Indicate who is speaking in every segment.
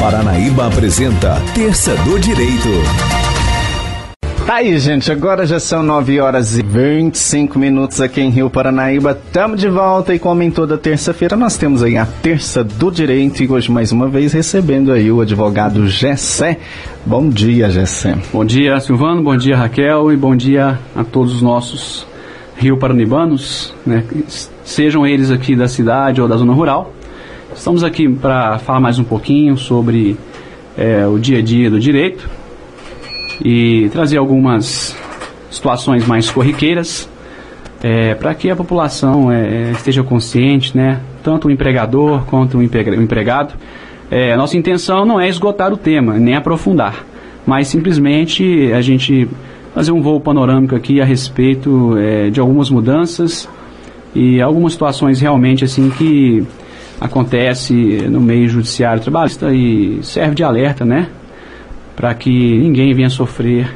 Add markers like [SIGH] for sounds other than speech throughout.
Speaker 1: Paranaíba apresenta Terça do Direito.
Speaker 2: Tá aí, gente. Agora já são 9 horas e 25 minutos aqui em Rio Paranaíba. Estamos de volta e como em toda terça-feira nós temos aí a Terça do Direito e hoje mais uma vez recebendo aí o advogado Gessé. Bom dia, Gessé.
Speaker 3: Bom dia, Silvano. Bom dia, Raquel. E bom dia a todos os nossos Rio Paranibanos, né? Sejam eles aqui da cidade ou da zona rural. Estamos aqui para falar mais um pouquinho sobre é, o dia a dia do direito e trazer algumas situações mais corriqueiras é, para que a população é, esteja consciente, né? Tanto o empregador quanto o empregado. É, a nossa intenção não é esgotar o tema, nem aprofundar, mas simplesmente a gente fazer um voo panorâmico aqui a respeito é, de algumas mudanças e algumas situações realmente assim que acontece no meio judiciário trabalhista e serve de alerta, né? para que ninguém venha sofrer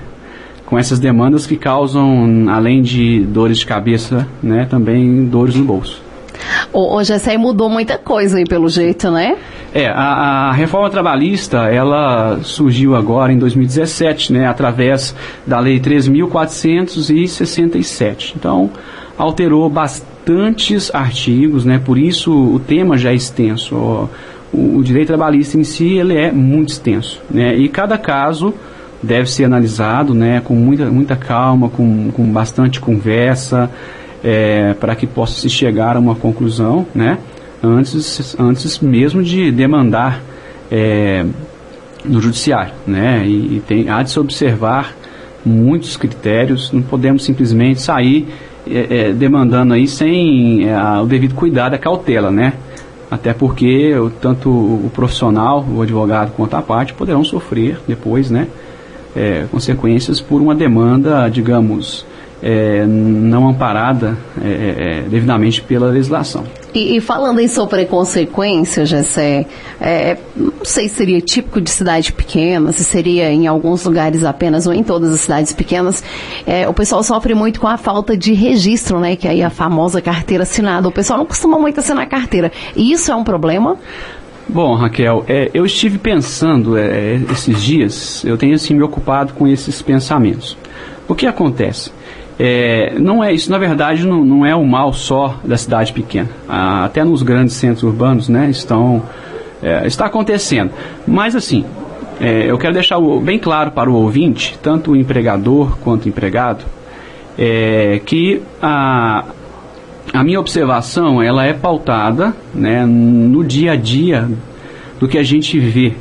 Speaker 3: com essas demandas que causam, além de dores de cabeça, né, também dores no bolso.
Speaker 4: Hoje essa aí mudou muita coisa aí pelo jeito, né?
Speaker 3: É, a, a, reforma trabalhista, ela surgiu agora em 2017, né, através da lei 3.467. Então, alterou bastantes artigos, né, por isso o tema já é extenso o, o, direito trabalhista em si ele é muito extenso, né? E cada caso deve ser analisado, né, com muita, muita calma, com, com bastante conversa, é, para que possa se chegar a uma conclusão, né? Antes, antes mesmo de demandar é, no judiciário, né? E, e, tem, há de se observar muitos critérios, não podemos simplesmente sair é, é demandando aí sem é, o devido cuidado, a cautela, né? até porque tanto o profissional, o advogado, quanto a parte poderão sofrer depois, né, é, consequências por uma demanda, digamos, não amparada devidamente pela legislação.
Speaker 4: E, e, falando em sofrer consequências, Gessé, é, não sei se seria típico de cidade pequena, se seria em alguns lugares apenas ou em todas as cidades pequenas, é, o pessoal sofre muito com a falta de registro, né? Que aí a famosa carteira assinada. O pessoal não costuma muito assinar carteira. E isso é um problema?
Speaker 3: Bom, Raquel, é, eu estive pensando é, esses dias, eu tenho assim me ocupado com esses pensamentos. O que acontece? É, não é isso, na verdade, não, não, é o mal só da cidade pequena. Ah, até nos grandes centros urbanos, né, estão é, está acontecendo. Mas assim, é, eu quero deixar bem claro para o ouvinte, tanto o empregador quanto o empregado, é, que a, a minha observação ela é pautada né, no dia a dia do que a gente vê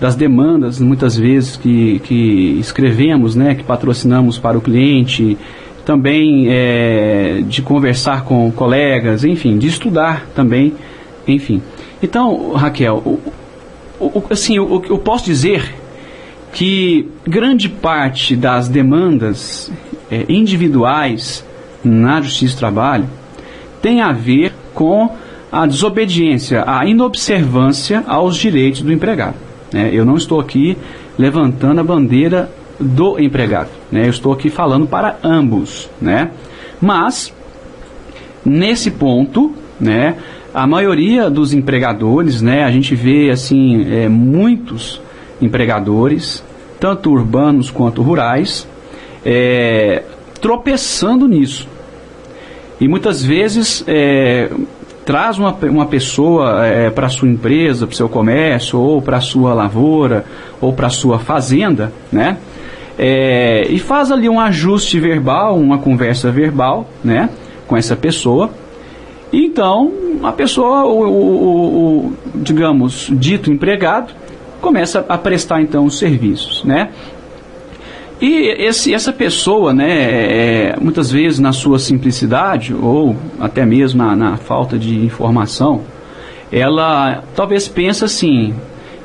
Speaker 3: das demandas, muitas vezes, que, que escrevemos, né, que patrocinamos para o cliente, também é, de conversar com colegas, enfim, de estudar também, enfim. Então, Raquel, o, o, assim, eu, eu posso dizer que grande parte das demandas é, individuais na Justiça do Trabalho tem a ver com a desobediência, a inobservância aos direitos do empregado. Né? Eu não estou aqui levantando a bandeira do empregado. Né? Eu estou aqui falando para ambos. Né? Mas, nesse ponto, né, a maioria dos empregadores, né, a gente vê assim, é, muitos empregadores, tanto urbanos quanto rurais, é, tropeçando nisso. E muitas vezes é, traz uma, uma pessoa é, para sua empresa, para seu comércio, ou para sua lavoura, ou para sua fazenda, né? É, e faz ali um ajuste verbal, uma conversa verbal, né? Com essa pessoa. Então, a pessoa, o, o, o, digamos, dito empregado, começa a prestar então os serviços, né? E esse, essa pessoa, né, é, muitas vezes na sua simplicidade, ou até mesmo na, na falta de informação, ela talvez pensa assim,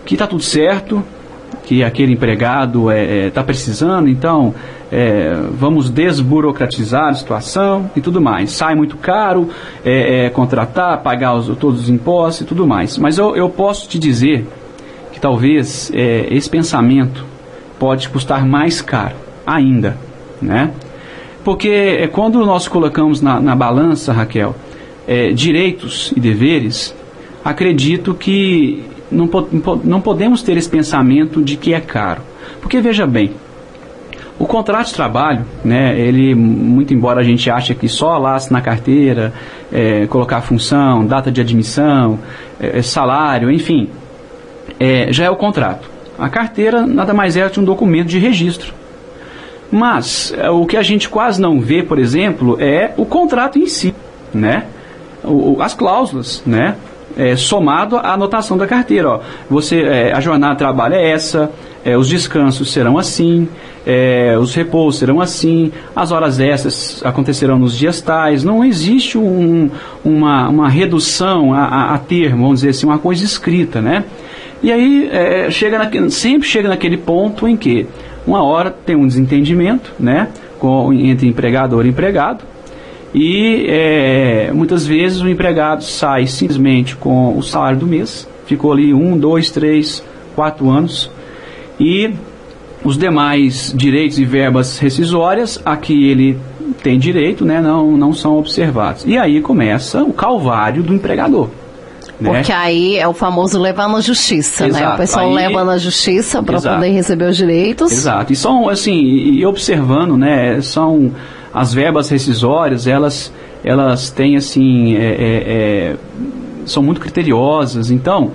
Speaker 3: que está tudo certo, que aquele empregado está é, é, tá precisando, então é, vamos desburocratizar a situação e tudo mais. Sai muito caro é, é contratar, pagar os, todos os impostos e tudo mais. Mas eu, eu posso te dizer que talvez é, esse pensamento pode custar mais caro ainda, né? Porque é, quando nós colocamos na, na balança, Raquel, é, direitos e deveres, acredito que não, não podemos ter esse pensamento de que é caro. Porque veja bem, o contrato de trabalho, né, ele, muito embora a gente ache que só lá na carteira, é, colocar função, data de admissão, é, salário, enfim, é, já é o contrato. A carteira nada mais é que um documento de registro. Mas é, o que a gente quase não vê, por exemplo, é o contrato em si, né? O, as cláusulas, né? É, somado à anotação da carteira. Ó. Você, é, a jornada de trabalho é essa, é, os descansos serão assim, os repousos serão assim, as horas extras acontecerão nos dias tais. Não existe um, uma, uma redução a, a, a, termo, vamos dizer assim, uma coisa escrita, né? E aí é, chega na, sempre chega naquele ponto em que uma hora tem um desentendimento, né, com, entre empregador e empregado, e é, muitas vezes o empregado sai simplesmente com o salário do mês, ficou ali um, dois, três, quatro anos, e os demais direitos e verbas rescisórias a que ele tem direito né, não, não são observados. E aí começa o calvário do empregador.
Speaker 4: Né? Porque aí é o famoso levar na justiça, Exato. né? O pessoal aí, leva na justiça para poder receber os direitos.
Speaker 3: Exato. E são, assim, e observando, né? São as verbas rescisórias, elas, elas têm, assim, é, é, é, são muito criteriosas. Então,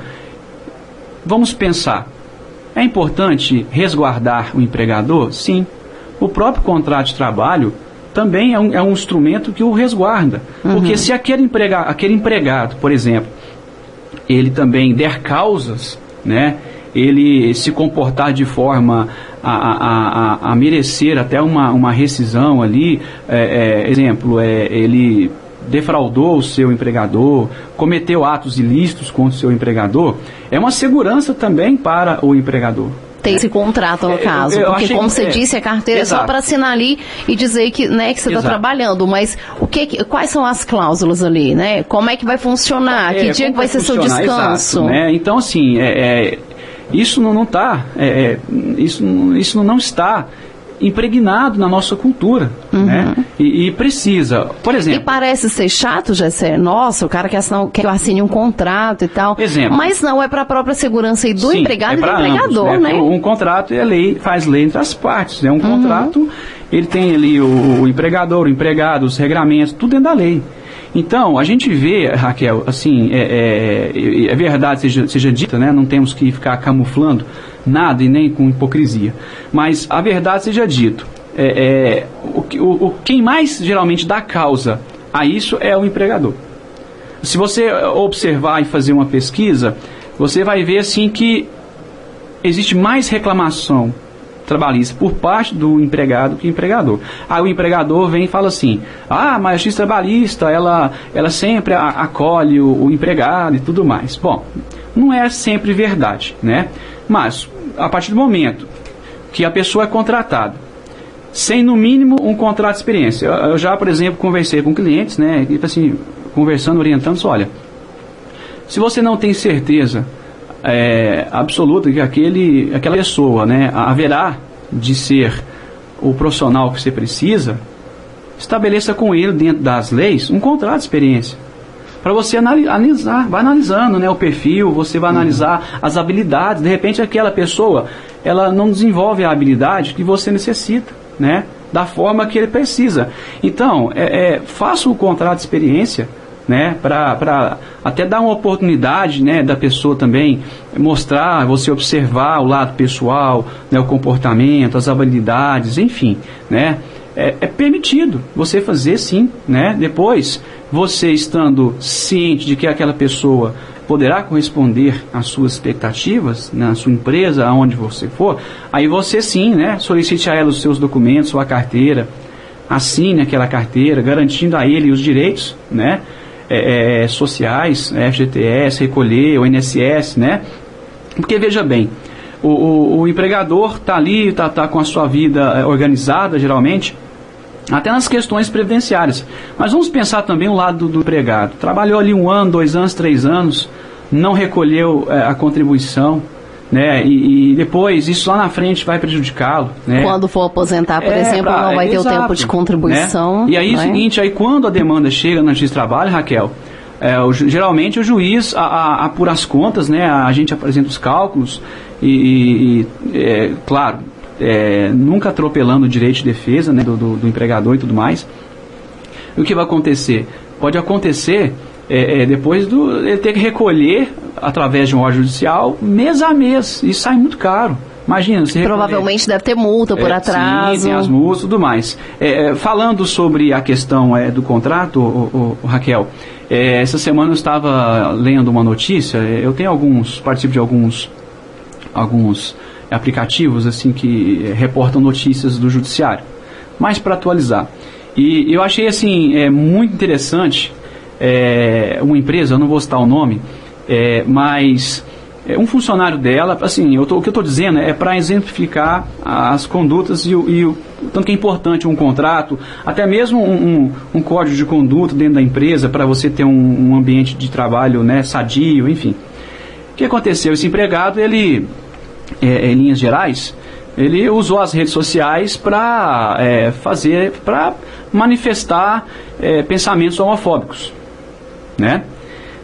Speaker 3: vamos pensar. É importante resguardar o empregador? Sim. O próprio contrato de trabalho também é um, é um instrumento que o resguarda. Uhum. Porque se aquele, emprega, aquele empregado, por exemplo, ele também der causas, né? ele se comportar de forma a, a, a, a merecer até uma, uma rescisão ali, é, é, exemplo, é, ele defraudou o seu empregador, cometeu atos ilícitos contra o seu empregador, é uma segurança também para o empregador
Speaker 4: ter esse contrato no é, caso. Eu, eu porque, como você é, disse, a carteira exato. é só para assinar ali e dizer que, né, que você está trabalhando. Mas o que, quais são as cláusulas ali, né? Como é que vai funcionar? É, que dia que vai, ser seu descanso?
Speaker 3: Exato, né? Então, assim, isso não está, isso, isso não está impregnado na nossa cultura, uhum. né? E, e, precisa, por exemplo...
Speaker 4: E parece ser chato, Jessé, nossa, o cara quer, assinar, quer assine um contrato e tal,
Speaker 3: exemplo.
Speaker 4: mas não, é para a própria segurança e do Sim, empregado é e do empregador,
Speaker 3: ambos, né? né? Um, um contrato é lei, faz lei entre as partes, né? Um uhum. contrato, ele tem ali o, o empregador, o empregado, os regramentos, tudo dentro da lei. Então, a gente vê, Raquel, assim, é, é, é verdade, seja, seja dita, né? Não temos que ficar camuflando nada e nem com hipocrisia. Mas a verdade seja dito, é, é o, o, o, quem mais geralmente dá causa a isso é o empregador. Se você observar e fazer uma pesquisa, você vai ver assim que existe mais reclamação trabalhista por parte do empregado que empregador. Aí o empregador vem e fala assim: ah, mas a justiça trabalhista ela, ela sempre acolhe o, o empregado e tudo mais. Bom, não é sempre verdade, né? Mas a partir do momento que a pessoa é contratada, sem no mínimo um contrato de experiência, eu, já, por exemplo, conversei com clientes, né? E assim, conversando, orientando, olha, se você não tem certeza é, absoluta que aquele, aquela pessoa né, haverá de ser o profissional que você precisa, estabeleça com ele, dentro das leis, um contrato de experiência. Para você analisar, vai analisando né, o perfil, você vai analisar as habilidades. De repente, aquela pessoa ela não desenvolve a habilidade que você necessita, né? Da forma que ele precisa. Então, é, é faça o contrato de experiência né, para até dar uma oportunidade, né, da pessoa também mostrar, você observar o lado pessoal, né, o comportamento, as habilidades, enfim, né, é, é permitido você fazer sim, né, depois você estando ciente de que aquela pessoa poderá corresponder às suas expectativas na sua empresa, aonde você for, aí você sim, né, solicite a ela os seus documentos, sua carteira, assine aquela carteira, garantindo a ele os direitos, né, é, é, sociais, FGTS, recolher, o INSS, né? Porque veja bem, o, o, o empregador está ali, está tá com a sua vida é, organizada, geralmente, até nas questões previdenciárias. Mas vamos pensar também o lado do, do empregado. Trabalhou ali um ano, dois anos, três anos, não recolheu é, a contribuição, né? E, e, depois isso lá na frente vai prejudicá-lo, né?
Speaker 4: Quando for aposentar, por é, exemplo, pra, não vai ter exato, o tempo de contribuição.
Speaker 3: Né? E aí é o seguinte, aí quando a demanda chega na Justiça de Trabalho, Raquel, É, o, geralmente o juiz apura as contas, né? A gente apresenta os cálculos e, e é, claro, é, nunca atropelando o direito de defesa né, do, do, do, empregador e tudo mais. E o que vai acontecer? Pode acontecer é, é, depois do ele ter que recolher através de um órgão judicial mês a mês. Isso sai muito caro. Imagina,
Speaker 4: você Provavelmente deve ter multa por é, atraso.
Speaker 3: Sim, tem as multas e tudo mais. É, é, falando sobre a questão é, do contrato, o, o, o Raquel, é, essa semana eu estava lendo uma notícia, é, eu tenho alguns, participo de alguns, alguns aplicativos assim que reportam notícias do judiciário, mas para atualizar. E eu achei assim é, muito interessante é, uma empresa, eu não vou citar o nome, é, mas é, um funcionário dela, assim, eu tô, o que eu estou dizendo é para exemplificar as condutas e, e o tanto que é importante um contrato, até mesmo um, um, um código de conduta dentro da empresa para você ter um, um, ambiente de trabalho né, sadio, enfim. O que aconteceu? Esse empregado, ele, é, em linhas gerais, ele usou as redes sociais para é, fazer, para manifestar é, pensamentos homofóbicos, né?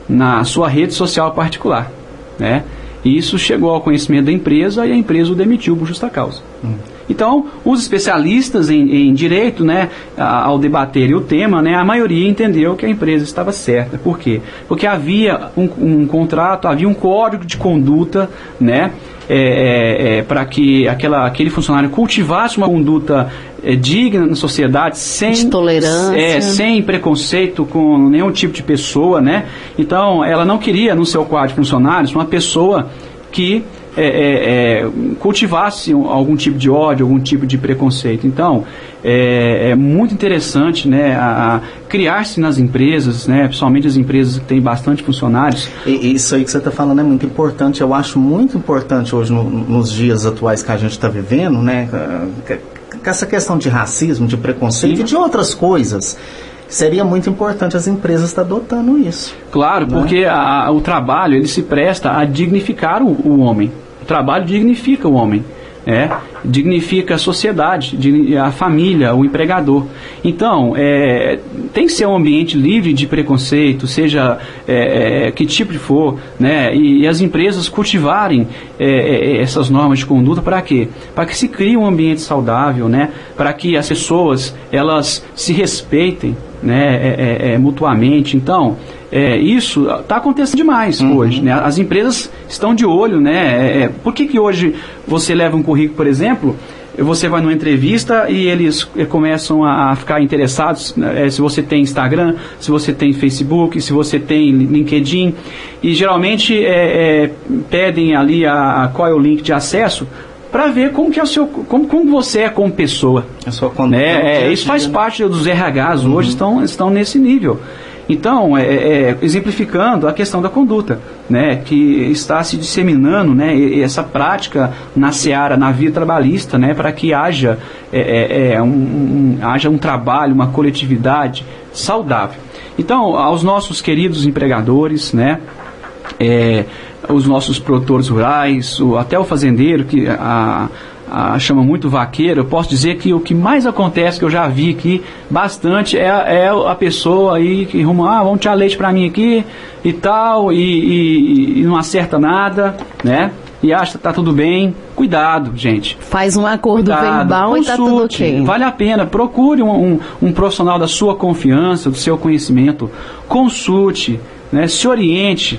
Speaker 3: Na sua rede social particular. Né? E isso chegou ao conhecimento da empresa e a empresa o demitiu por justa causa. Hum. Então, os especialistas em, em direito, né, ao debaterem o tema, né, a maioria entendeu que a empresa estava certa. Por quê? Porque havia um, um contrato, havia um código de conduta, né, é, é, é, para que aquela, aquele funcionário cultivasse uma conduta é, digna na sociedade, sem
Speaker 4: de tolerância,
Speaker 3: é, sem preconceito com nenhum tipo de pessoa, né? Então, ela não queria no seu quadro de funcionários uma pessoa que é, é, é, cultivasse algum tipo de ódio, algum tipo de preconceito. Então, é, é muito interessante né, criar-se nas empresas, né, principalmente as empresas que têm bastante funcionários.
Speaker 2: E, isso aí que você está falando é muito importante. Eu acho muito importante hoje, no, nos dias atuais que a gente está vivendo, né, com essa questão de racismo, de preconceito Sim. e de outras coisas seria muito importante as empresas estar adotando isso.
Speaker 3: Claro, né? porque a, o trabalho ele se presta a dignificar o, o homem. Trabalho dignifica o homem. É, dignifica a sociedade, a família, o empregador. Então, é, tem que ser um ambiente livre de preconceito, seja é, é que tipo de for, né? E, e as empresas cultivarem é, é, essas normas de conduta para quê? Para que se crie um ambiente saudável, né? Para que as pessoas elas se respeitem, né? mutuamente. Então, é, isso está acontecendo demais uhum. hoje. Né? As empresas estão de olho. Né? É, é, por que, que hoje você leva um currículo, por exemplo, você vai numa entrevista e eles é, começam a ficar interessados né, é, se você tem Instagram, se você tem Facebook, se você tem LinkedIn e geralmente é, é, pedem ali a, a, qual é o link de acesso para ver como que é o seu como, como você é como pessoa. A sua né? É, isso faz parte dos RHs uhum. hoje estão estão nesse nível. Então, é, é, é, exemplificando a questão da conduta, né, que está se disseminando né, essa prática na seara, na via trabalhista, né, para que haja, é, é, é, um, um, haja um trabalho, uma coletividade saudável. Então, aos nossos queridos empregadores, né, os nossos produtores rurais, o, até o fazendeiro, que a, a chama muito vaqueiro, eu posso dizer que o que mais acontece, que eu já vi aqui bastante, é, é a pessoa aí que ruma, ah, vamos tirar leite para mim aqui e tal, e, e, e, não acerta nada, né? E acha que tá tudo bem. Cuidado, gente.
Speaker 4: Faz um acordo Cuidado, verbal consulte, e tá tudo ok.
Speaker 3: Vale a pena. Procure um, um, um profissional da sua confiança, do seu conhecimento. Consulte, né? se oriente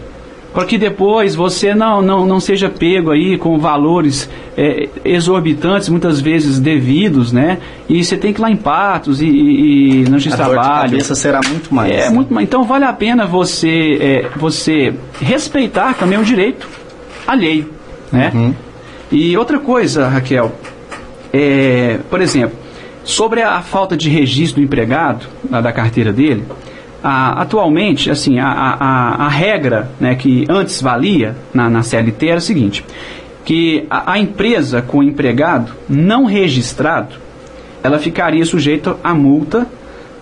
Speaker 3: para que depois você não, não, não seja pego aí com valores é, exorbitantes, muitas vezes devidos, né? E você tem que ir lá em Patos e, e, e no de trabalho.
Speaker 2: cabeça será muito mais.
Speaker 3: É, né? muito mais. Então vale a pena você, é, você respeitar também o direito alheio, né? Uhum. E outra coisa, Raquel, é, por exemplo, sobre a falta de registro do empregado, da carteira dele, a, atualmente, assim, a, a, a, regra né, que antes valia na, na CLT era o seguinte, que a, a empresa com o empregado não registrado, ela ficaria sujeita a multa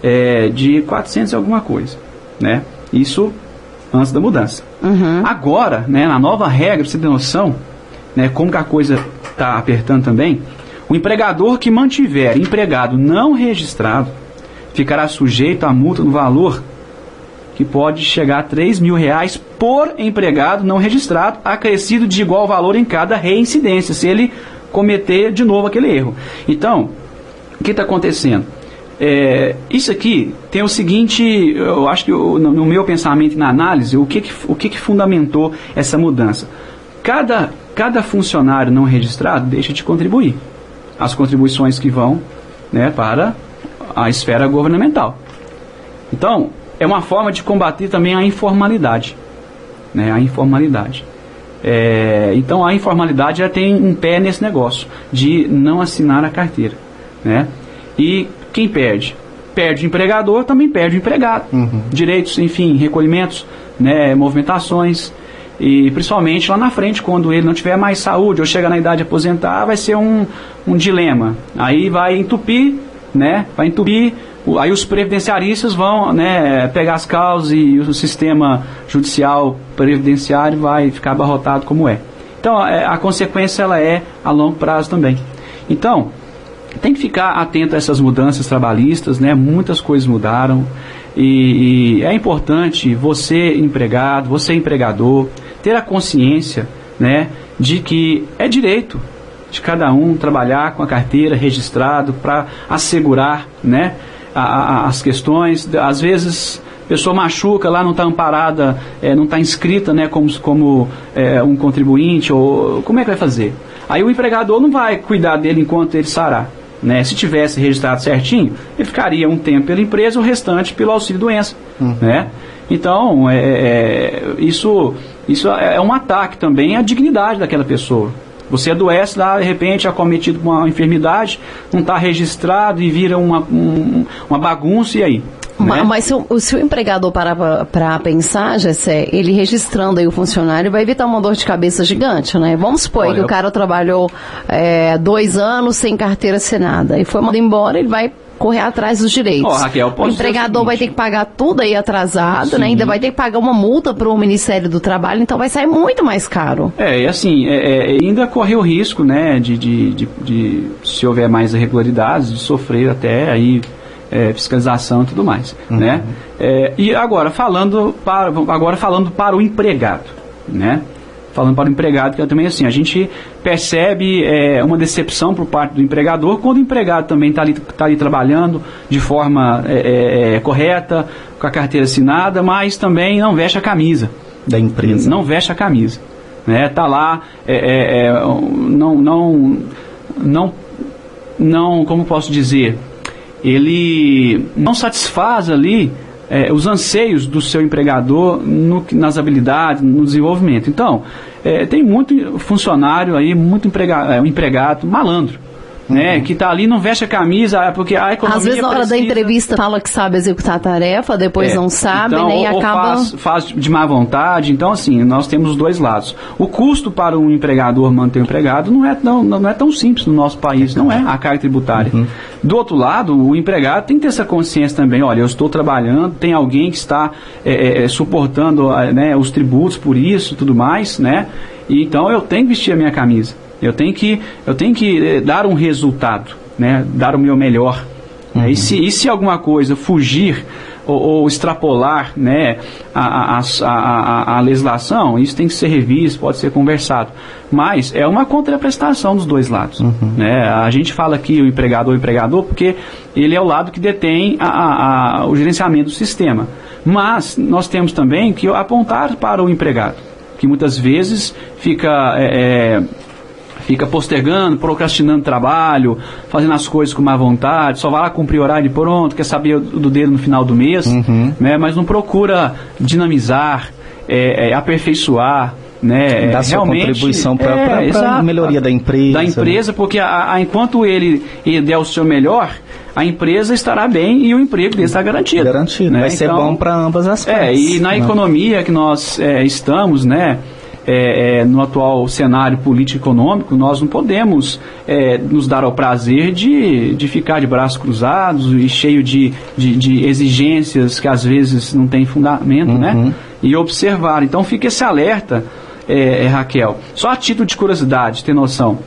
Speaker 3: é, de 400 e alguma coisa, né? Isso antes da mudança. Uhum. Agora, né, na nova regra, pra você ter noção, né, como que a coisa está apertando também, o empregador que mantiver empregado não registrado, ficará sujeito a multa no valor que pode chegar a 3 mil reais por empregado não registrado, acrescido de igual valor em cada reincidência, se ele cometer de novo aquele erro. Então, o que está acontecendo? É, isso aqui tem o seguinte, eu acho que eu, no, no, meu pensamento e na análise, o que, que o que, que fundamentou essa mudança? Cada, cada funcionário não registrado deixa de contribuir. As contribuições que vão né, para a esfera governamental. Então, é uma forma de combater também a informalidade. Né, a informalidade. É, então, a informalidade já tem um pé nesse negócio de não assinar a carteira. Né? E quem perde? Perde o empregador, também perde o empregado. Uhum. Direitos, enfim, recolhimentos, né, movimentações. E principalmente lá na frente, quando ele não tiver mais saúde ou chega na idade de aposentar, vai ser um, um dilema. Aí vai entupir, né? Vai entupir. Aí os previdenciaristas vão né, pegar as causas e o sistema judicial previdenciário vai ficar abarrotado como é. Então a, é, a consequência ela é a longo prazo também. Então, tem que ficar atento a essas mudanças trabalhistas, né? Muitas coisas mudaram e, e é importante você empregado, você empregador, ter a consciência, né, de que é direito de cada um trabalhar com a carteira registrado para assegurar, né, a, a, as questões. Às vezes a pessoa machuca lá, não está amparada, é, não está inscrita né, como, como é, um contribuinte, ou como é que vai fazer? Aí o empregador não vai cuidar dele enquanto ele sarar. Né? Se tivesse registrado certinho, ele ficaria um tempo pela empresa, o restante pelo auxílio doença. Uhum. Né? Então, é, é, isso, isso é um ataque também à dignidade daquela pessoa. Você adoece lá, de repente, acometido com uma enfermidade, não está registrado e vira uma, um, uma bagunça, e aí?
Speaker 4: Né? Mas se o, se o empregador parar para pensar, Gessé, ele registrando aí o funcionário vai evitar uma dor de cabeça gigante, né? Vamos supor Olha, que o cara trabalhou é, dois anos sem carteira assinada e foi mandado embora, ele vai correr atrás dos direitos. Oh, Raquel, o empregador o vai ter que pagar tudo aí atrasado, né? Ainda vai ter que pagar uma multa para o Ministério do Trabalho, então vai sair muito mais caro.
Speaker 3: É, e assim, é, é, ainda corre o risco, né, de, de, de, de, se houver mais irregularidades, de sofrer até aí é, fiscalização e tudo mais, uhum. né? É, e agora falando para agora falando para o empregado, né? Falando para o empregado, que é também assim, a gente percebe é, uma decepção por parte do empregador quando o empregado também está ali, tá ali trabalhando de forma é, é, é, correta, com a carteira assinada, mas também não veste a camisa
Speaker 2: da empresa.
Speaker 3: Não veste a camisa. Né? Tá lá, é, não, não, não, não, como posso dizer, ele não satisfaz ali é, os anseios do seu empregador no, nas habilidades, no desenvolvimento. Então, é, tem muito funcionário aí, muito empregado, é, empregado malandro né? Uhum. Que tá ali não veste a camisa, é porque a economia
Speaker 4: Às vezes na hora
Speaker 3: precisa...
Speaker 4: da entrevista fala que sabe executar a tarefa, depois é. não sabe, então, né? E acaba...
Speaker 3: Faz, faz, de má vontade. Então, assim, nós temos os dois lados. O custo para um empregador manter o empregado não é tão, não é tão simples no nosso país, não é a carga tributária. Uhum. Do outro lado, o empregado tem que ter essa consciência também, olha, eu estou trabalhando, tem alguém que está é, é, é suportando né, os tributos por isso tudo mais, né? E, então eu tenho que vestir a minha camisa. Eu tenho que, eu tenho que eh, dar um resultado, né? dar o meu melhor. Né? Uhum. E, se, e se alguma coisa fugir ou, ou extrapolar né, a, a, a, a, legislação, isso tem que ser revisto, pode ser conversado. Mas é uma contraprestação dos dois lados. Uhum. Né? A gente fala aqui o empregador o empregador porque ele é o lado que detém a, a, o gerenciamento do sistema. Mas nós temos também que apontar para o empregado, que muitas vezes fica. É, é, fica postergando, procrastinando trabalho, fazendo as coisas com má vontade, só vai lá cumprir horário e pronto, quer saber do dedo no final do mês, uhum. né? mas não procura dinamizar, é, é, aperfeiçoar, né,
Speaker 2: dar sua contribuição para é, a melhoria da empresa.
Speaker 3: Da empresa, né? porque a, a, enquanto ele, ele der o seu melhor, a empresa estará bem e o emprego dele está garantido.
Speaker 2: Garantido, né? vai ser então, bom para ambas as
Speaker 3: partes. É, e na né? economia que nós é, estamos, né, é, é, no atual cenário político-econômico, nós não podemos é, nos dar ao prazer de, de ficar de braços cruzados e cheio de, de, de exigências que às vezes não tem fundamento, né? uhum. né? E observar. Então fique esse alerta, é, é, Raquel. Só a título de curiosidade, ter noção.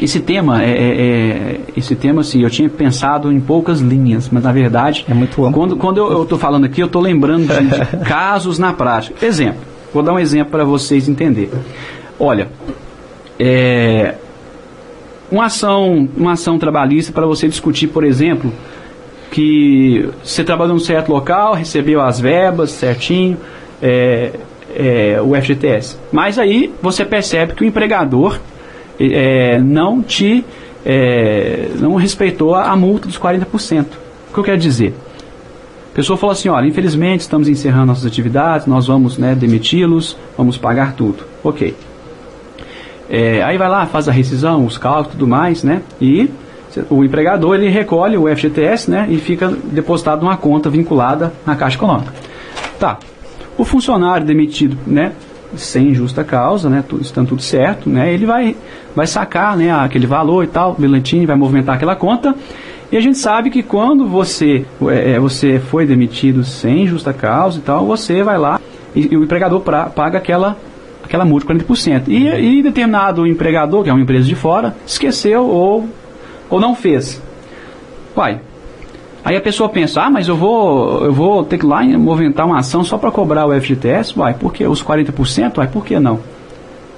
Speaker 3: esse tema é, é, é, esse tema assim eu tinha pensado em poucas linhas mas na verdade
Speaker 2: é muito amplo.
Speaker 3: quando quando eu estou falando aqui eu estou lembrando de, de [LAUGHS] casos na prática exemplo vou dar um exemplo para vocês entenderem olha é, uma ação uma ação trabalhista para você discutir por exemplo que você trabalhou num certo local recebeu as verbas certinho é, é, o FGTS mas aí você percebe que o empregador é, não te é, não respeitou a, multa dos 40%. O que eu quero dizer? A pessoa falou assim, olha, infelizmente estamos encerrando nossas atividades, nós vamos né, demiti-los, vamos pagar tudo. Ok. É, aí vai lá, faz a rescisão, os cálculos e tudo mais, né? E o empregador ele recolhe o FGTS, né? E fica depositado numa conta vinculada na Caixa Econômica. Tá. O funcionário demitido, né? sem justa causa, né, tudo, estando tudo certo, né, ele vai, vai sacar né, aquele valor e tal, Belantini vai movimentar aquela conta. E a gente sabe que quando você, é, é, você foi demitido sem justa causa e tal, você vai lá e, e o empregador pra, paga aquela, aquela multa de 40%. E, e determinado empregador, que é uma empresa de fora, esqueceu ou, ou não fez. Vai, Aí a pessoa pensa, ah, mas eu vou, eu vou ter que ir lá movimentar uma ação só para cobrar o FGTS? Vai, por que os 40%? Vai, por que não?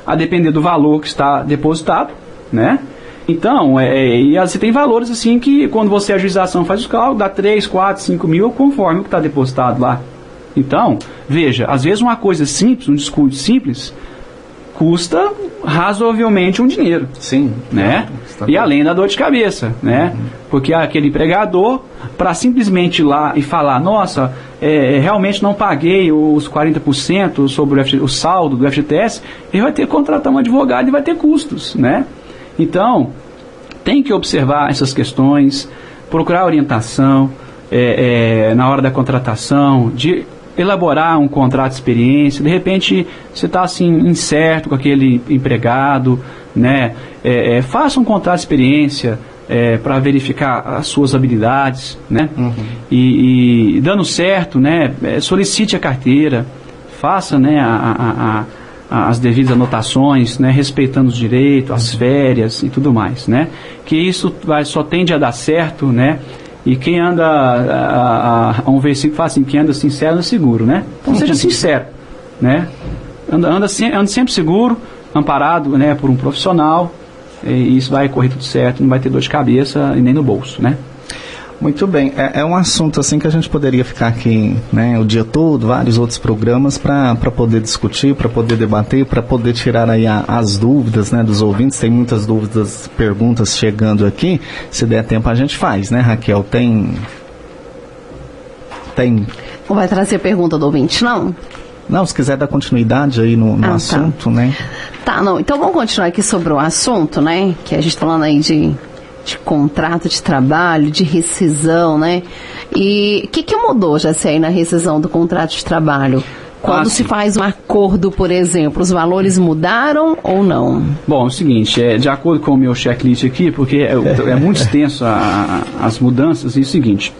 Speaker 3: A depender do valor que está depositado, né? Então, é, é e você tem valores assim que quando você a ação faz os cálculos, dá 3, 4, 5 mil conforme o que está depositado lá. Então, veja, às vezes uma coisa simples, um descuido simples, custa razoavelmente um dinheiro.
Speaker 2: Sim.
Speaker 3: Né? E além da dor de cabeça, né? Uhum. Porque aquele empregador, para simplesmente ir lá e falar, nossa, é, é realmente não paguei os 40% sobre o, FG, o saldo do FGTS, ele vai ter que contratar um advogado e vai ter custos, né? Então, tem que observar essas questões, procurar orientação é, é, na hora da contratação, de elaborar um contrato de experiência, de repente você está assim incerto com aquele empregado, né? É, é, faça um contrato de experiência é, para verificar as suas habilidades, né? Uhum. E, e, dando certo, né? É, solicite a carteira, faça, né? A, a, a, as devidas anotações, né? Respeitando os direitos, as férias e tudo mais, né? Que isso vai, só tende a dar certo, né? E quem anda, a, a, a um versículo fala assim, quem anda sincero anda seguro, né? Então seja sincero, né? Anda, anda, anda sempre seguro, amparado né, por um profissional, e isso vai correr tudo certo, não vai ter dor de cabeça e nem no bolso, né?
Speaker 2: Muito bem, é, é, um assunto assim que a gente poderia ficar aqui né, o dia todo, vários outros programas para poder discutir, para poder debater, para poder tirar aí a, as dúvidas né, dos ouvintes. Tem muitas dúvidas, perguntas chegando aqui. Se der tempo a gente faz, né, Raquel? Tem. Tem.
Speaker 4: Não vai trazer pergunta do ouvinte, não?
Speaker 2: Não, se quiser dar continuidade aí no, no ah, tá. assunto, tá. né?
Speaker 4: Tá, não. Então vamos continuar aqui sobre o assunto, né? Que a gente tá falando aí de de contrato de trabalho, de rescisão, né? E o que, que mudou, já sei, na rescisão do contrato de trabalho? Quando ah, se faz um acordo, por exemplo, os valores mudaram ou não?
Speaker 3: Bom, é o seguinte, é, de acordo com o meu checklist aqui, porque é, é muito extenso a, a, as mudanças, é o seguinte.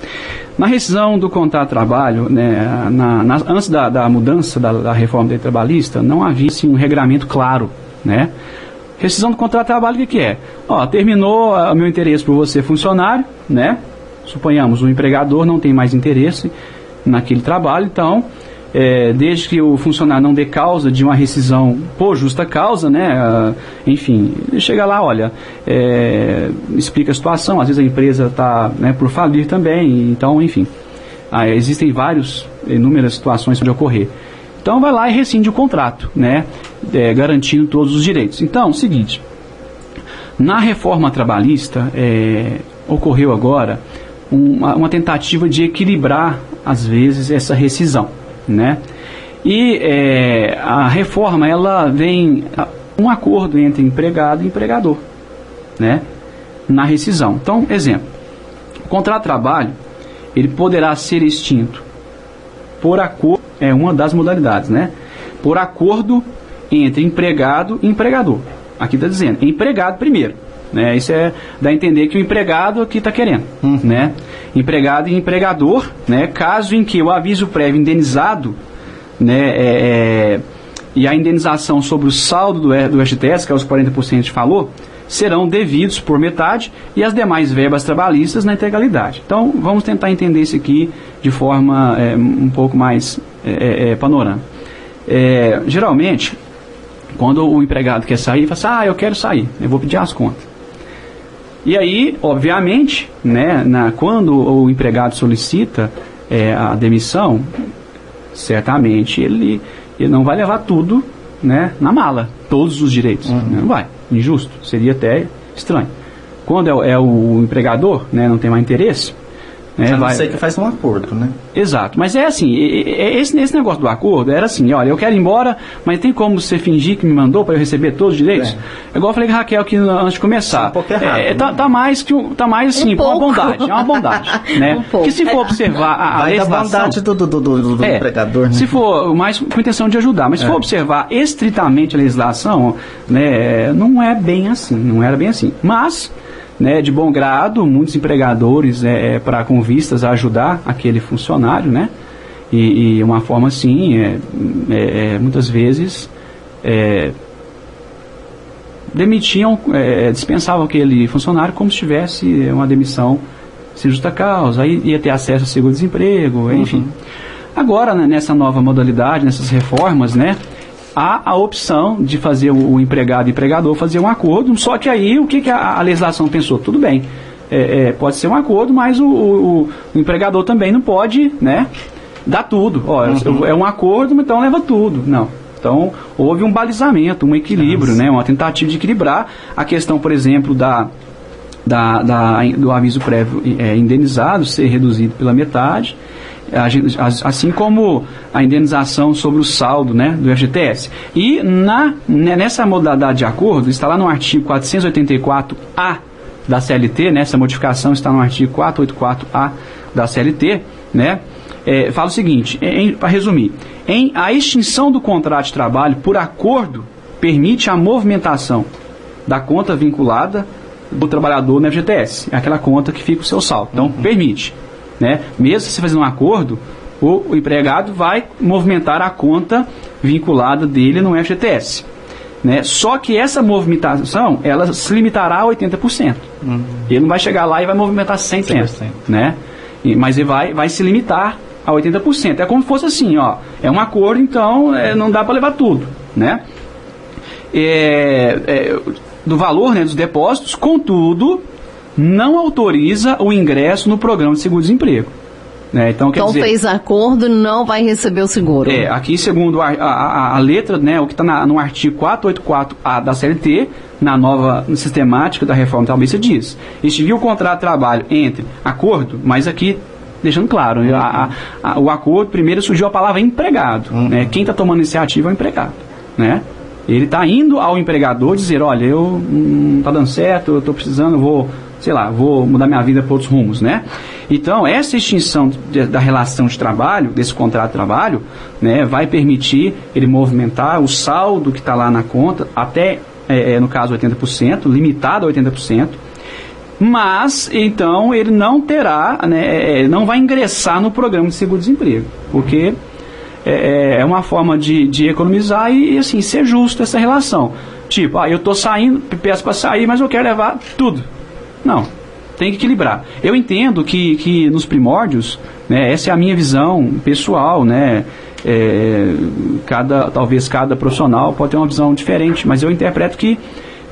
Speaker 3: Na rescisão do contrato de trabalho, né, na, na, antes da, da mudança da, da reforma trabalhista, não havia assim, um regramento claro, né? Rescisão do contrato de trabalho, o que, que é? Ó, terminou o meu interesse por você funcionário, né? Suponhamos, o empregador não tem mais interesse naquele trabalho, então, é, desde que o funcionário não dê causa de uma rescisão por justa causa, né? Uh, enfim, chega lá, olha, é, explica a situação, às vezes a empresa está né, por falir também, então, enfim. Ah, existem várias, inúmeras situações de ocorrer. Então vai lá e rescinde o contrato, né? É, garantindo todos os direitos. Então, seguinte, na reforma trabalhista é, ocorreu agora uma, uma, tentativa de equilibrar, às vezes, essa rescisão, né? E é, a reforma, ela vem um acordo entre empregado e empregador, né? Na rescisão. Então, exemplo, o contrato de trabalho, ele poderá ser extinto por acordo é uma das modalidades, né? Por acordo entre empregado e empregador. Aqui está dizendo, empregado primeiro. Né? Isso é dá a entender que o empregado aqui está querendo. Uhum. Né? Empregado e empregador, né? caso em que o aviso prévio indenizado né, é, é, e a indenização sobre o saldo do, do FGTS, que é os 40% que falou, serão devidos por metade e as demais verbas trabalhistas na integralidade. Então, vamos tentar entender isso aqui de forma é, um pouco mais é, é, panorâmica. geralmente, quando o empregado quer sair, fala assim, ah, eu quero sair, eu vou pedir as contas. E aí, obviamente, né, na, quando o empregado solicita a demissão, certamente ele, ele não vai levar tudo né, na mala, todos os direitos. Uhum. Não vai, injusto, seria até estranho. Quando é, é o empregador, né, não tem mais interesse,
Speaker 2: né, a não vai... ser que faz um acordo, né?
Speaker 3: Exato, mas é assim, esse, esse negócio do acordo era assim, olha, eu quero ir embora, mas tem como você fingir que me mandou para eu receber todos os direitos? É. Igual eu falei com a Raquel aqui antes de começar. É um pouco errado, é, tá, né? tá, mais que tá mais assim, um uma bondade, é uma bondade, [LAUGHS] né? Um que se for observar a, a legislação,
Speaker 2: bondade do, do, do, do é, empregador, né?
Speaker 3: Se for mais com intenção de ajudar, mas se for é. observar estritamente a legislação, né, não é bem assim, não era bem assim. Mas né, de bom grado, muitos empregadores é, é para com vistas a ajudar aquele funcionário, né? E, e uma forma assim, é, é, é muitas vezes é, demitiam, é, dispensavam aquele funcionário como se tivesse uma demissão sem justa causa, aí ia ter acesso a seguro-desemprego, uhum. enfim. Agora, né, nessa nova modalidade, nessas reformas, né, há a opção de fazer o, empregado e empregador fazer um acordo, só que aí o que, que a, a legislação pensou? Tudo bem, é, é, pode ser um acordo, mas o, o, o, empregador também não pode né, dar tudo. Ó, uhum. É um acordo, então leva tudo. Não. Então, houve um balizamento, um equilíbrio, Nossa. né, uma tentativa de equilibrar a questão, por exemplo, da, da, da do aviso prévio é, indenizado ser reduzido pela metade assim como a indenização sobre o saldo né, do FGTS. E na, né, nessa modalidade de acordo, está lá no artigo 484A da CLT, né, essa modificação está no artigo 484A da CLT, né, é, fala o seguinte, para resumir, em a extinção do contrato de trabalho por acordo permite a movimentação da conta vinculada do trabalhador no FGTS, é aquela conta que fica o seu saldo. Então, uhum. permite. Né? Mesmo se fazendo um acordo, o, o, empregado vai movimentar a conta vinculada dele no FGTS. Né? Só que essa movimentação, ela se limitará a 80%. Uhum. Ele não vai chegar lá e vai movimentar 100%. 100%. Né? E, mas ele vai, vai se limitar a 80%. É como se fosse assim, ó, é um acordo, então é, não dá para levar tudo. Né? É, é, do valor né, dos depósitos, contudo, não autoriza o ingresso no programa de seguro-desemprego. Né?
Speaker 4: Então, então dizer, fez acordo, não vai receber o seguro.
Speaker 3: É, aqui segundo a, a, a letra, né, o que está no artigo 484A da CLT, na nova sistemática da reforma trabalhista diz, extinguiu o contrato de trabalho entre acordo, mas aqui deixando claro, uhum. a, a, o acordo, primeiro surgiu a palavra empregado. Uhum. Né? Quem está tomando iniciativa é o empregado. Né? Ele está indo ao empregador dizer, olha, eu não hum, está dando certo, eu estou precisando, vou sei lá, vou mudar minha vida para outros rumos, né? Então, essa extinção de, da relação de trabalho, desse contrato de trabalho, né, vai permitir ele movimentar o saldo que está lá na conta até, é, é no caso, 80%, limitado a 80%, mas então ele não terá, né, é, é, não vai ingressar no programa de seguro-desemprego, porque é, é uma forma de, de economizar e, assim, ser justo essa relação. Tipo, ah, eu estou saindo, peço para sair, mas eu quero levar tudo. Não, tem que equilibrar. Eu entendo que, que nos primórdios, né, essa é a minha visão pessoal, né? É, cada, talvez cada profissional pode ter uma visão diferente, mas eu interpreto que,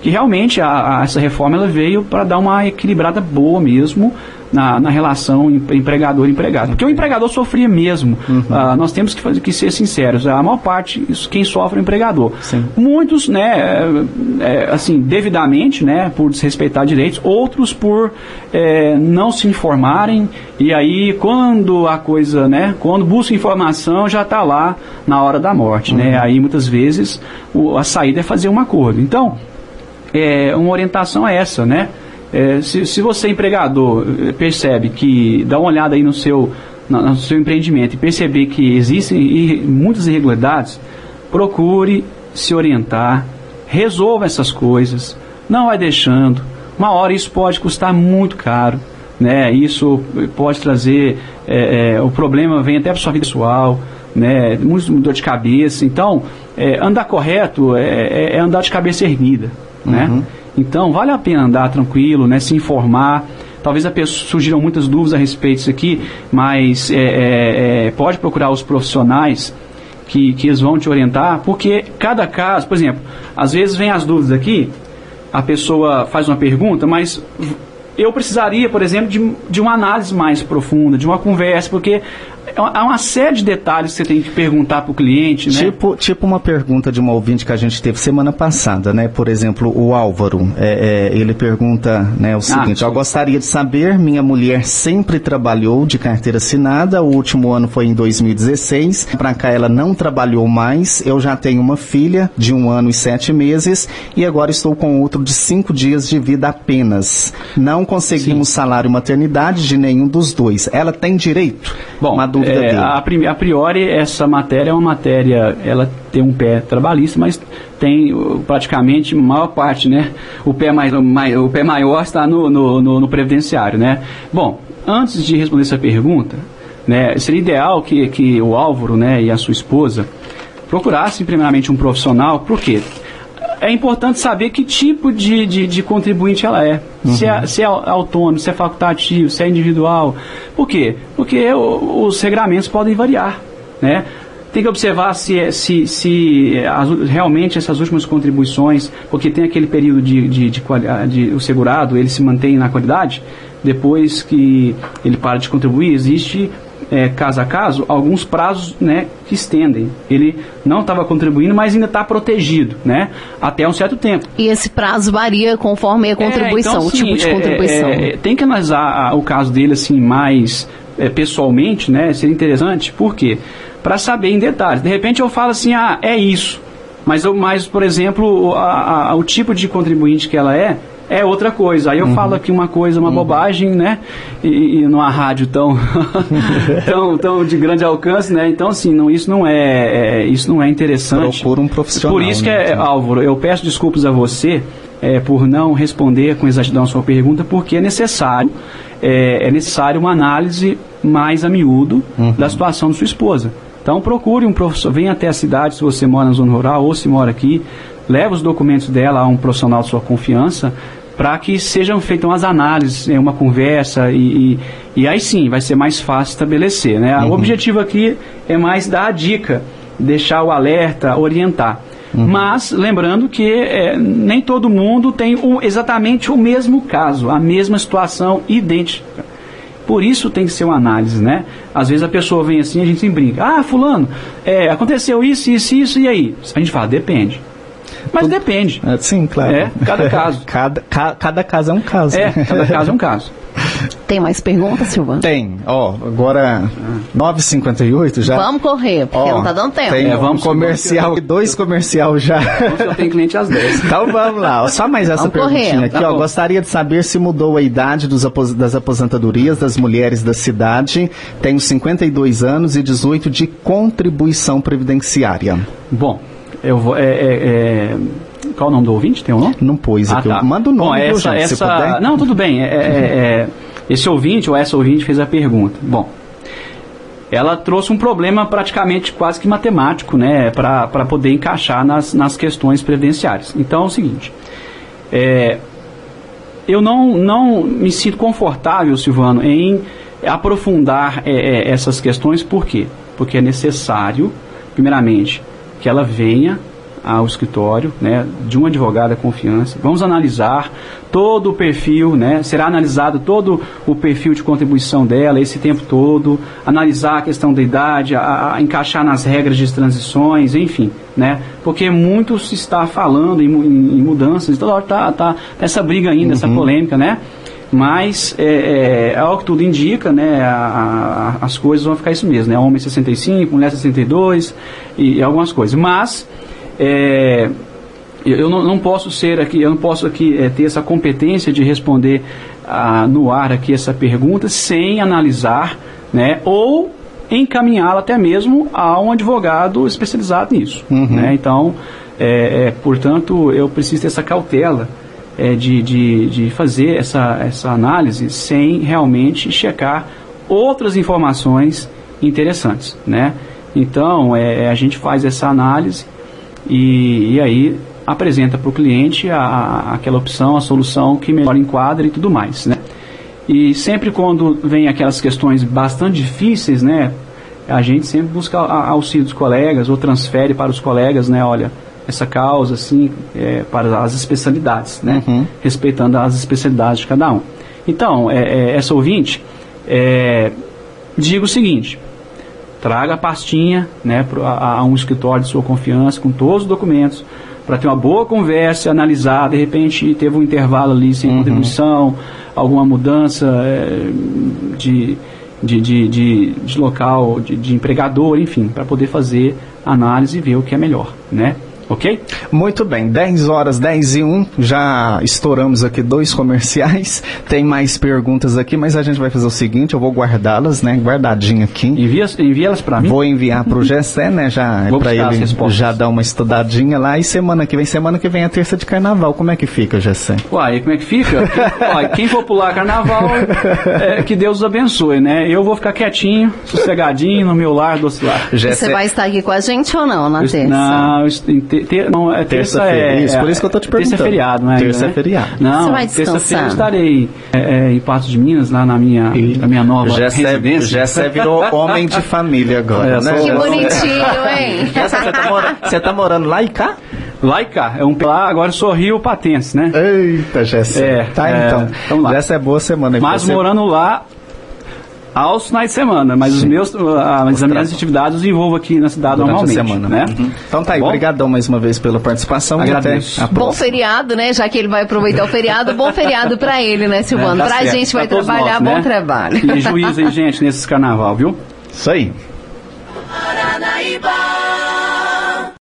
Speaker 3: que realmente a, a essa reforma ela veio para dar uma equilibrada boa mesmo na, na relação empregador-empregado. Porque o empregador sofria mesmo. Uhum. Uh, nós temos que, fazer, que ser sinceros. A maior parte, isso, quem sofre é o empregador. Sim. Muitos, né, é, é, assim, devidamente, né, por desrespeitar direitos, outros por é, não se informarem. E aí, quando a coisa, né, quando busca informação, já está lá na hora da morte. Né? Uhum. Né? Aí, muitas vezes, o, a saída é fazer um acordo. Então, é, uma orientação é essa, né? É, se, se você, empregador, eh, percebe que, dá uma olhada aí no seu, no, no seu empreendimento e perceber que existem muitas irregularidades, procure se orientar, resolva essas coisas, não vai deixando. Uma hora isso pode custar muito caro, né? Isso pode trazer é, é, o problema vem até para sua vida pessoal, né? Muito dor de cabeça. Então, é, andar correto é, é, é, andar de cabeça erguida, né?
Speaker 2: Uhum.
Speaker 3: Então, vale a pena andar tranquilo, né? Se informar. Talvez a pessoa, surgiram muitas dúvidas a respeito disso aqui, mas é, é, é, pode procurar os profissionais que, que eles vão te orientar, porque cada caso, por exemplo, às vezes vem as dúvidas aqui, a pessoa faz uma pergunta, mas eu precisaria, por exemplo, de, de uma análise mais profunda, de uma conversa, porque há uma série de detalhes que você tem que perguntar para o cliente, né?
Speaker 2: Tipo, tipo uma pergunta de uma ouvinte que a gente teve semana passada, né? Por exemplo, o Álvaro, é, é, ele pergunta né, o seguinte,
Speaker 3: Ah,
Speaker 2: eu gostaria de saber, minha mulher sempre trabalhou de carteira assinada, o último ano foi em 2016, para cá ela não trabalhou mais, eu já tenho uma filha de um ano e sete meses e agora estou com outro de cinco dias de vida apenas. Não conseguimos salário maternidade de nenhum dos dois. Ela tem direito?
Speaker 3: Bom,
Speaker 2: uma dúvida
Speaker 3: é,
Speaker 2: dele.
Speaker 3: a, priori essa matéria é uma matéria, ela tem um pé trabalhista, mas tem uh, praticamente maior parte, né? O pé, mais, mai- o pé maior está no, no, no- no previdenciário, né? Bom, antes de responder essa pergunta, né, seria ideal que, que o Álvaro, né, e a sua esposa procurassem primeiramente um profissional, por quê? É importante saber que tipo de, de, de contribuinte ela é. Se, é. se é autônomo, se é facultativo, se é individual. Por quê? Porque os regramentos podem variar. Né? Tem que observar se, é- se, se as- realmente essas últimas contribuições, porque tem aquele período de, de, de, ah, de o segurado, ele se mantém na qualidade, depois que ele para de contribuir, existe é, caso a caso, alguns prazos né, que estendem. Ele não estava contribuindo, mas ainda está protegido, né? Até um certo tempo.
Speaker 4: E esse prazo varia conforme a contribuição,
Speaker 3: É, então,
Speaker 4: o tipo de
Speaker 3: é,
Speaker 4: contribuição.
Speaker 3: é, é, tem que analisar ah, o caso dele assim mais é, pessoalmente, né? Seria interessante, por quê? Para saber em detalhes. De repente eu falo assim, ah, é isso. Mas, eu, mas por exemplo, a- a- o tipo de contribuinte que ela é, é outra coisa. Aí eu
Speaker 2: Uhum.
Speaker 3: falo aqui uma coisa, uma bobagem, né? E, e numa rádio tão, [LAUGHS] tão, tão de grande alcance, né? Então, assim, não, isso, não é, é- isso não é interessante.
Speaker 2: Procura um profissional,
Speaker 3: Por isso que,
Speaker 2: né?
Speaker 3: é, Álvaro, eu peço desculpas a você é, por não responder com exatidão a sua pergunta, porque é necessário, é, é necessário uma análise mais a miúdo
Speaker 2: Uhum.
Speaker 3: da situação de sua esposa. Então procure um professor, venha até a cidade se você mora na zona rural ou se mora aqui, leve os documentos dela a um profissional de sua confiança para que sejam feitas umas análises, é, uma conversa e, e, e aí sim vai ser mais fácil estabelecer. Né? O objetivo aqui é mais dar a dica, deixar o alerta, orientar. Mas lembrando que é, nem todo mundo tem o- exatamente o mesmo caso, a mesma situação idêntica. Por isso tem que ser uma análise, né? Às vezes a pessoa vem assim, a gente sempre brinca. Ah, fulano, é, aconteceu isso, isso, isso, e aí? A gente fala, depende. Mas depende.
Speaker 2: É, sim, claro.
Speaker 3: É, cada caso. [LAUGHS]
Speaker 2: cada, ca- cada caso é um caso.
Speaker 3: É, cada caso é um caso. [LAUGHS]
Speaker 4: Tem mais perguntas, Silvano?
Speaker 2: Tem, ó, agora 9h58 já.
Speaker 4: Vamos correr, porque
Speaker 2: Ó,
Speaker 4: não tá dando tempo.
Speaker 2: Tem
Speaker 3: É,
Speaker 2: um
Speaker 3: vamos-
Speaker 2: comercial, dois comercial já.
Speaker 3: Eu tenho cliente às 10. [LAUGHS]
Speaker 2: Então vamos lá, só mais essa
Speaker 4: Vamos correr.
Speaker 2: perguntinha aqui,
Speaker 3: Tá
Speaker 2: ó.
Speaker 3: bom.
Speaker 2: Gostaria de saber se mudou a idade dos apos- das aposentadorias das mulheres da cidade. Tenho 52 anos e 18 de contribuição previdenciária.
Speaker 3: Bom, eu vou. É, é, é, qual o nome do ouvinte? Tem um nome?
Speaker 2: Não pôs aqui.
Speaker 3: tá.
Speaker 2: Manda o nome,
Speaker 3: Bom, essa,
Speaker 2: gente, se
Speaker 3: essa,
Speaker 2: puder.
Speaker 3: Não, tudo bem. É, é, é, esse ouvinte ou essa ouvinte fez a pergunta. Bom, ela trouxe um problema praticamente quase que matemático, né, para poder encaixar nas, nas questões previdenciárias. Então é o seguinte. é, eu não, não me sinto confortável, Silvano, em aprofundar é, essas questões, por quê? Porque é necessário, primeiramente, que ela venha ao escritório né, de um advogado da confiança. Vamos analisar todo o perfil, né, será analisado todo o perfil de contribuição dela esse tempo todo, analisar a questão da idade, a, a encaixar nas regras de transições, enfim, né, porque muito se está falando em, em- em mudanças, toda hora está tá, tá essa briga ainda, essa polêmica, né? Mas, é, é, ao que tudo indica, né, a- a- as coisas vão ficar isso mesmo, né? Homem 65, mulher 62 e, e algumas coisas. Mas, é, eu, eu não, não posso ser aqui, eu não posso aqui é, ter essa competência de responder ah, no ar aqui essa pergunta sem analisar, né? Ou encaminhá-la até mesmo a um advogado especializado nisso. Né? Então, é, é, portanto, eu preciso ter essa cautela é, de, de, de fazer essa, essa análise sem realmente checar outras informações interessantes, né? Então, é, a gente faz essa análise e, e aí apresenta para o cliente a, a, aquela opção, a solução que melhor enquadra e tudo mais, né? E sempre quando vem aquelas questões bastante difíceis, né, a gente sempre busca auxílio dos colegas ou transfere para os colegas, né, olha, essa causa, assim, é, para as especialidades, né, uhum. respeitando as especialidades de cada um. Então, é, é, essa ouvinte, é, diga o seguinte, traga a pastinha, né, pro, a, a um escritório de sua confiança com todos os documentos, para ter uma boa conversa, analisar, de repente teve um intervalo ali sem uhum. contribuição, alguma mudança é, de, de, de, de, de local, de, de empregador, enfim, para poder fazer análise e ver o que é melhor, né? Ok?
Speaker 2: Muito bem, 10 horas 10 e 1, já estouramos aqui dois comerciais, [LAUGHS] tem mais perguntas aqui, mas a gente vai fazer o seguinte, eu vou guardá-las, né, guardadinha aqui.
Speaker 3: Envia, envia elas para mim?
Speaker 2: Vou enviar para o Gessé, né, já, [LAUGHS] para ele já dar uma estudadinha lá, e semana que vem, semana que vem é terça de carnaval, como é que fica, Gessé?
Speaker 3: Uai, como é que fica? Uai, quem for pular carnaval, é, que Deus os abençoe, né, eu vou ficar quietinho, sossegadinho, no meu lar, doce lar.
Speaker 4: Gessé... Você vai estar aqui com a gente ou não, na terça?
Speaker 3: Não, ter, não, é terça é,
Speaker 2: Isso, por isso que eu tô te perguntando.
Speaker 3: Terça é feriado, não é?
Speaker 2: Terça é né? feriado.
Speaker 3: Não, terça-feira eu estarei é, é, em Patos de Minas, lá na minha, e na minha nova
Speaker 2: já
Speaker 3: residência.
Speaker 2: Você virou homem de família agora, né?
Speaker 4: Que bonitinho, hein?
Speaker 2: você, tá morando, você tá morando lá e cá?
Speaker 3: Lá e cá, é um lá, agora sou Rio Patense, né?
Speaker 2: Eita, Jéssica. É, tá, é, então. Vamos lá. Essa é boa semana.
Speaker 3: Mas você... morando lá, aos finais de semana, mas Sim. os meus, uh, as minhas atividades os envolvo aqui na cidade Durante normalmente. A semana, né?
Speaker 2: Uhum. Então tá aí, obrigadão mais uma vez pela participação.
Speaker 3: Agradeço.
Speaker 4: Bom feriado, né? Já que ele vai aproveitar o feriado, bom feriado pra ele, né, Silvano? É, tá pra certo. gente vai pra trabalhar, nós, bom né? trabalho.
Speaker 3: E juízo aí, gente, nesses carnaval, viu?
Speaker 2: Isso aí. Paranaíba.